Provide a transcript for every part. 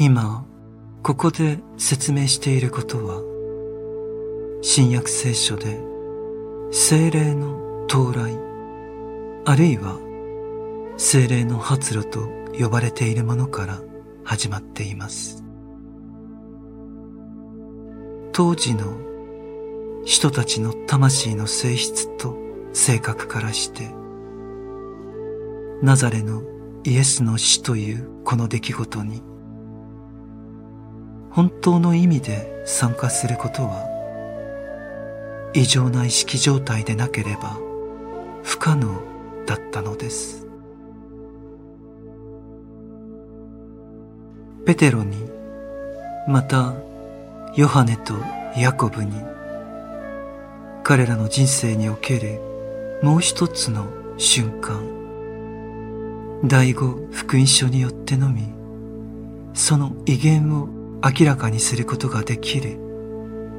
今ここで説明していることは新約聖書で精霊の到来あるいは精霊の発露と呼ばれているものから始まっています。当時の人たちの魂の性質と性格からしてナザレのイエスの死というこの出来事に本当の意味で参加することは異常な意識状態でなければ不可能だったのです。ペテロにまたヨハネとヤコブに彼らの人生におけるもう一つの瞬間。第五福音書によってのみその威厳を明らかにすることができる。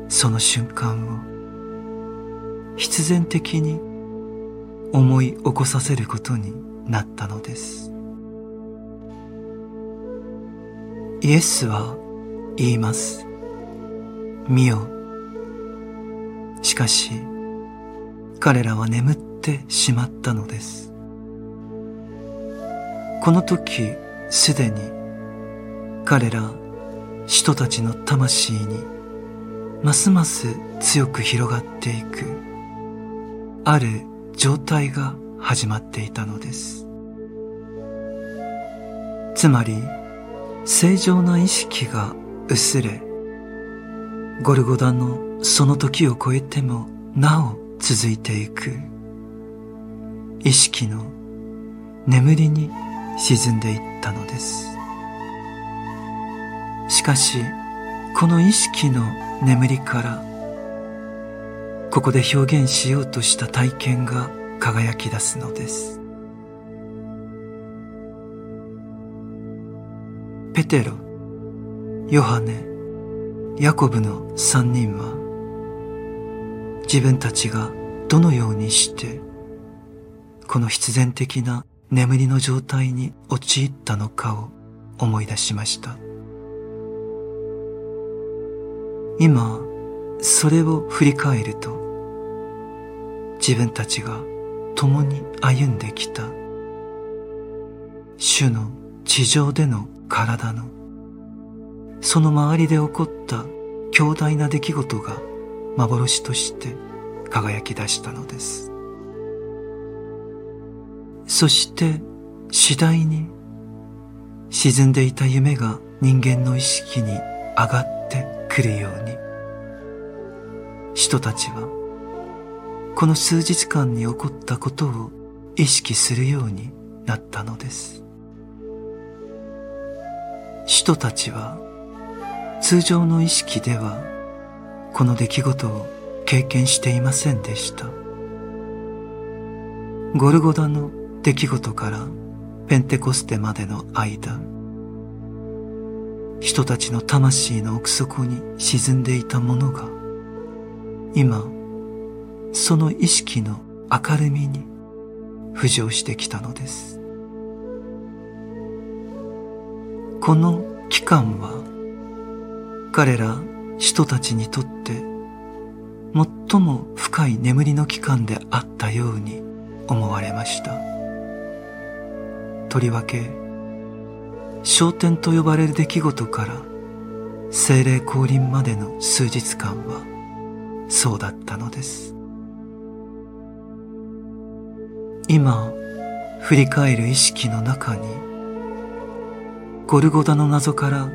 その瞬間を必然的に思い起こさせることになったのです。イエスは言います。見よ。しかし彼らは眠ってしまったのです。この時すでに彼ら人たちの魂にますます強く広がっていくある状態が始まっていたのです。つまり正常な意識が薄れゴルゴダのその時を超えてもなお続いていく。意識の眠りに沈んでいったのです。しかしこの意識の眠りからここで表現しようとした体験が輝き出すのです。ペテロヨハネヤコブの三人は自分たちがどのようにしてこの必然的な眠りの状態に陥ったのかを思い出しました。今それを振り返ると自分たちが共に歩んできた主の地上での体のその周りで起こった強大な出来事が幻として輝き出したのです。そして次第に沈んでいた夢が人間の意識に上がってくるように。人たちはこの数日間に起こったことを意識するようになったのです。人たちは通常の意識ではこの出来事を経験していませんでした。ゴルゴダの出来事からペンテコステまでの間人たちの魂の奥底に沈んでいたものが今その意識の明るみに浮上してきたのです。この期間は彼ら人たちにとって最も深い眠りの期間であったように思われました。とりわけ昇天と呼ばれる出来事から精霊降臨までの数日間はそうだったのです。今振り返る意識の中にゴルゴダの謎から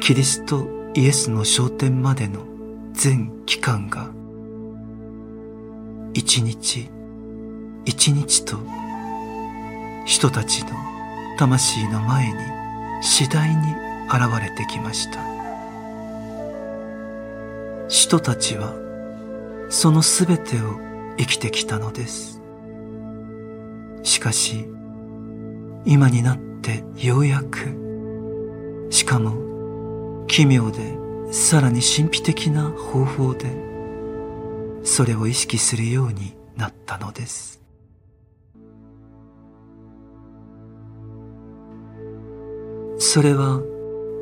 キリストイエスの昇天までの全期間が一日一日と人たちの魂の前に次第に現れてきました。人たちはそのすべてを生きてきたのです。しかし今になってようやくしかも奇妙でさらに神秘的な方法でそれを意識するようになったのです。それは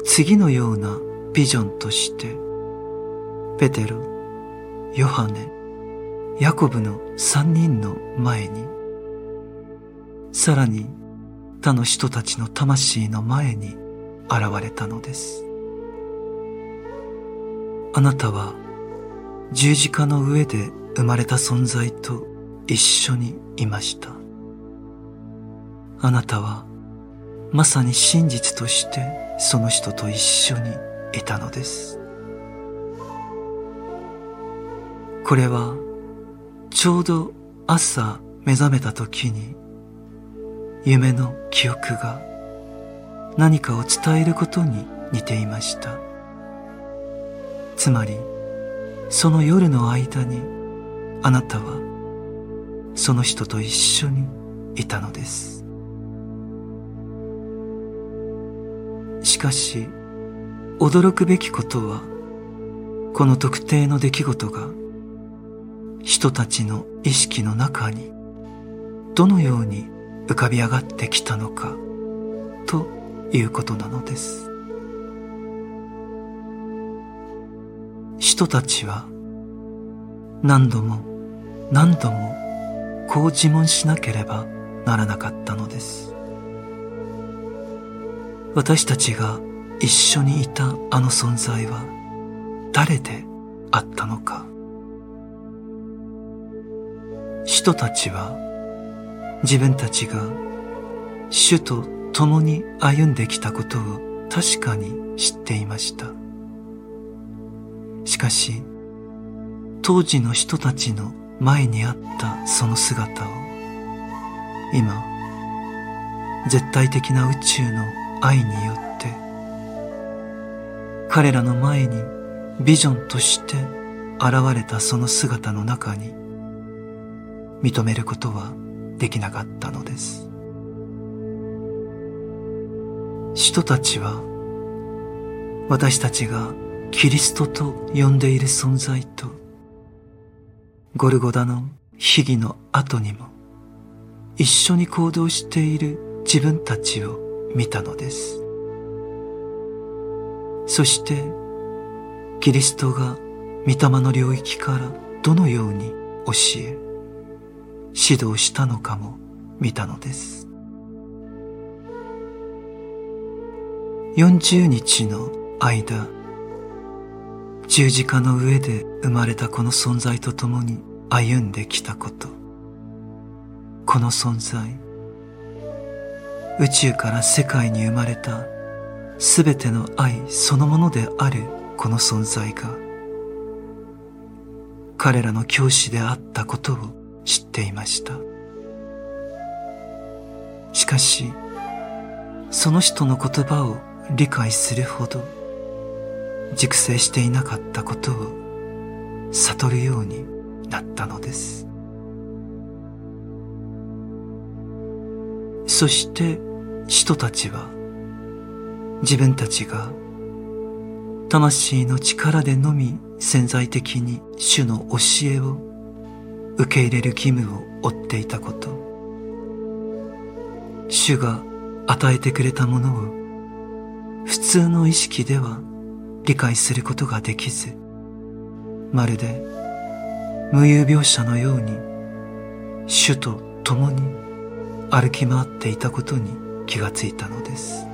次のようなビジョンとしてペテロヨハネヤコブの三人の前にさらに他の人たちの魂の前に現れたのです。あなたは十字架の上で生まれた存在と一緒にいました。あなたはまさに真実としてその人と一緒にいたのです。これはちょうど朝目覚めた時に夢の記憶が何かを伝えることに似ていました。つまりその夜の間にあなたはその人と一緒にいたのです。しかし驚くべきことはこの特定の出来事が人たちの意識の中にどのように浮かび上がってきたのかということなのです。人たちは何度も何度もこう自問しなければならなかったのです。私たちが一緒にいたあの存在は誰であったのか。人たちは自分たちが主と共に歩んできたことを確かに知っていました。しかし当時の人たちの前にあったその姿を今絶対的な宇宙の愛によって彼らの前にビジョンとして現れたその姿の中に認めることはできなかったのです。人たちは私たちがキリストと呼んでいる存在とゴルゴダの秘儀の後にも一緒に行動している自分たちを見たのです。そしてキリストが御霊の領域からどのように教え指導したのかも見たのです。40日の間十字架の上で生まれたこの存在と共に歩んできたこと。この存在宇宙から世界に生まれたすべての愛そのものであるこの存在が彼らの教師であったことを知っていました。しかしその人の言葉を理解するほど熟成していなかったことを悟るようになったのです。そして人たちは自分たちが魂の力でのみ潜在的に主の教えを受け入れる義務を負っていたこと。主が与えてくれたものを普通の意識では理解することができずまるで無有病者のように主と共に歩き回っていたことに気がついたのです。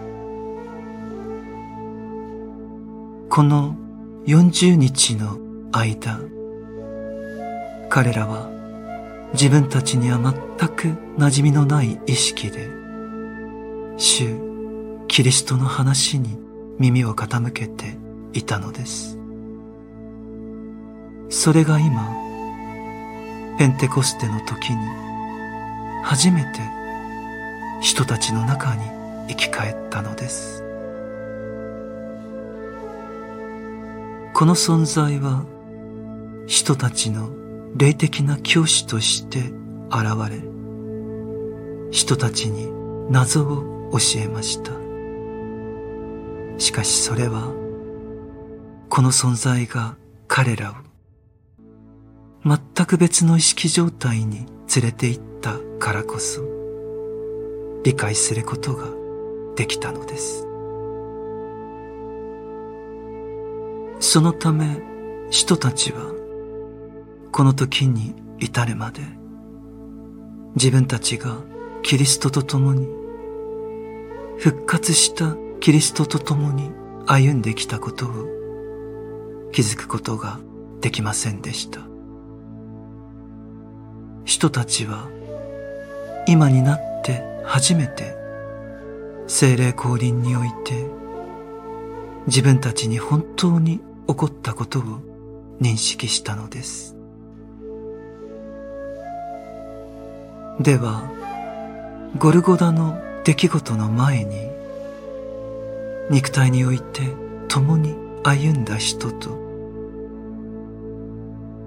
この40日の間彼らは自分たちには全く馴染みのない意識で主キリストの話に耳を傾けていたのです。それが今ペンテコステの時に初めて人たちの中に生き返ったのですこの存在は人たちの霊的な教師として現れ、人たちに謎を教えました。しかしそれは、この存在が彼らを全く別の意識状態に連れて行ったからこそ、理解することができたのです。そのため人たちはこの時に至るまで自分たちがキリストと共に復活したキリストと共に歩んできたことを気づくことができませんでした人たちは今になって初めて精霊降臨において自分たちに本当に起こったことを認識したのです。ではゴルゴダの出来事の前に肉体において共に歩んだ人と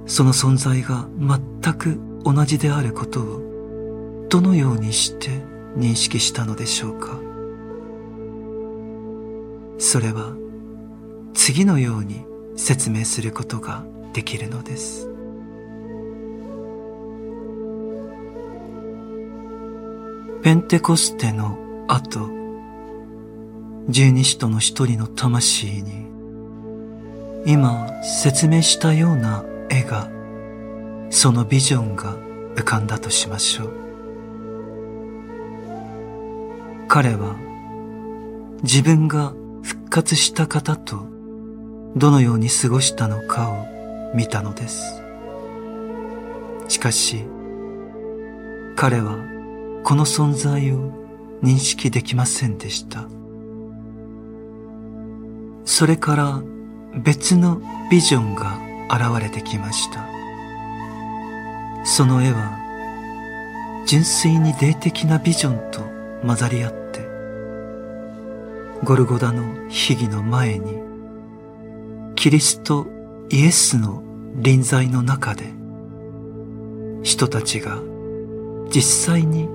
その存在が全く同じであることをどのようにして認識したのでしょうか？それは次のように説明することができるのです。ペンテコステの後十二使徒の一人の魂に今説明したような絵がそのビジョンが浮かんだとしましょう。彼は自分が復活した方とどのように過ごしたのかを見たのです。しかし彼はこの存在を認識できませんでした。それから別のビジョンが現れてきました。その絵は純粋に霊的なビジョンと混ざり合ってゴルゴダの秘儀の前にキリストイエスの臨在の中で人たちが実際に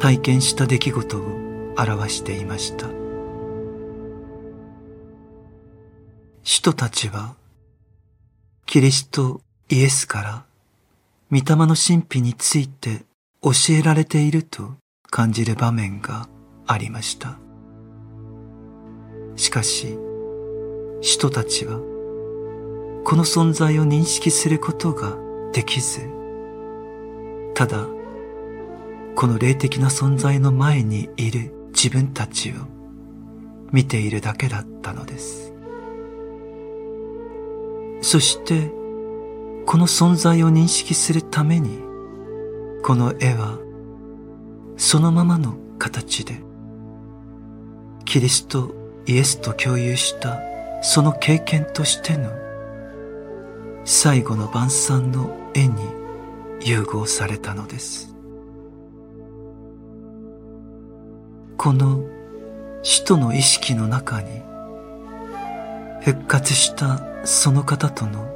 体験した出来事を表していました。人たちはキリストイエスから御霊の神秘について教えられていると感じる場面がありました。しかし人たちはこの存在を認識することができずただこの霊的な存在の前にいる自分たちを見ているだけだったのです。そしてこの存在を認識するためにこの絵はそのままの形でキリストイエスと共有したその経験としての最後の晩餐の絵に融合されたのです。この使徒の意識の中に復活したその方との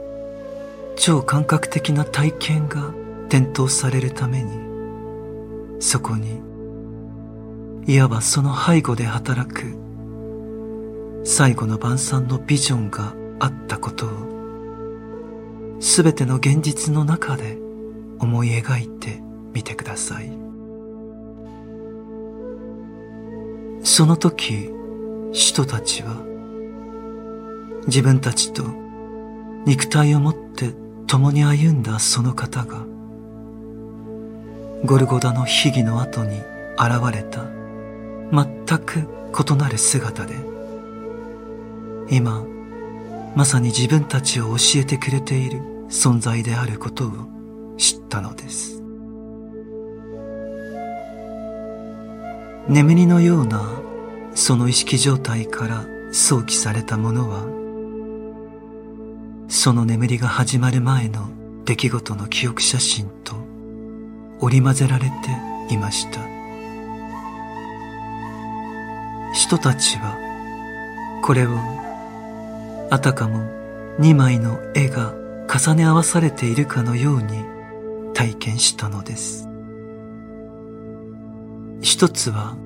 超感覚的な体験が点灯されるためにそこにいわばその背後で働く最後の晩餐のビジョンがあったことをすべての現実の中で思い描いてみてください。その時使徒たちは自分たちと肉体を持って共に歩んだその方がゴルゴダの秘儀の後に現れた。全く異なる姿で今まさに自分たちを教えてくれている存在であることを知ったのです。眠りのようなその意識状態から想起されたものはその眠りが始まる前の出来事の記憶写真と織り交ぜられていました。人たちはこれをあたかも二枚の絵が重ね合わされているかのように体験したのです。一つは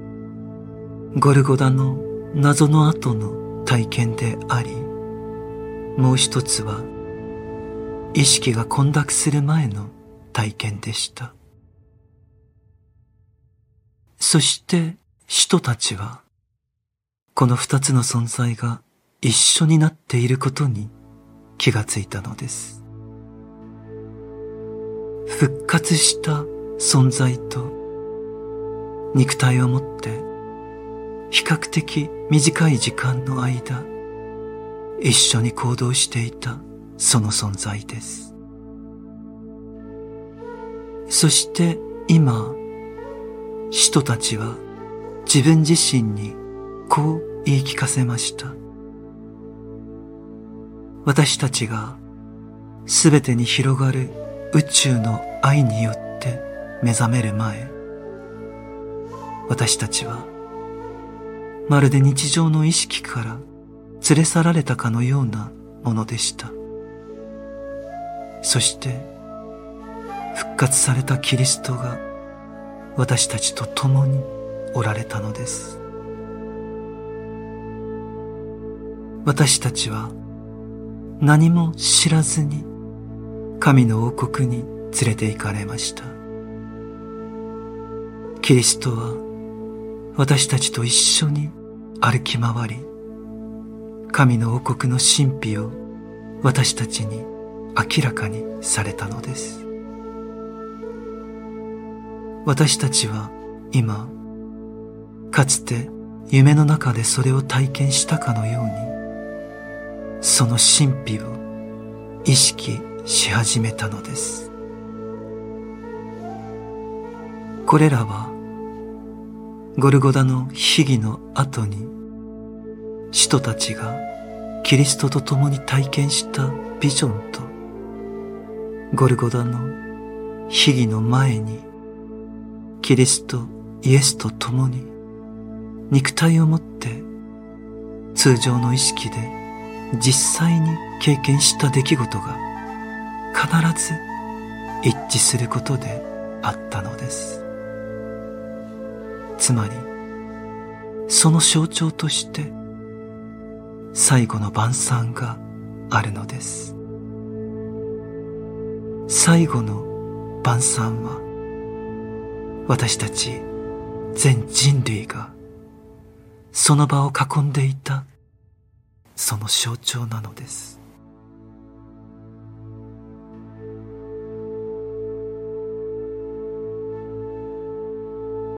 ゴルゴダの謎の後の体験でありもう一つは意識が混濁する前の体験でした。そして人たちはこの二つの存在が一緒になっていることに気がついたのです。復活した存在と肉体をもって比較的短い時間の間一緒に行動していたその存在です。そして今、使徒たちは自分自身にこう言い聞かせました。私たちがすべてに広がる宇宙の愛によって目覚める前、私たちはまるで日常の意識から連れ去られたかのようなものでした。そして復活されたキリストが私たちと共におられたのです。私たちは何も知らずに神の王国に連れて行かれました。キリストは私たちと一緒に歩き回り、神の王国の神秘を私たちに明らかにされたのです。私たちは今、かつて夢の中でそれを体験したかのように、その神秘を意識し始めたのです。これらは、ゴルゴダの秘儀の後に、使徒たちがキリストと共に体験したビジョンと、ゴルゴダの秘儀の前に、キリストイエスと共に肉体をもって通常の意識で実際に経験した出来事が必ず一致することであったのです。つまり、その象徴として最後の晩餐があるのです。最後の晩餐は私たち全人類がその場を囲んでいたその象徴なのです。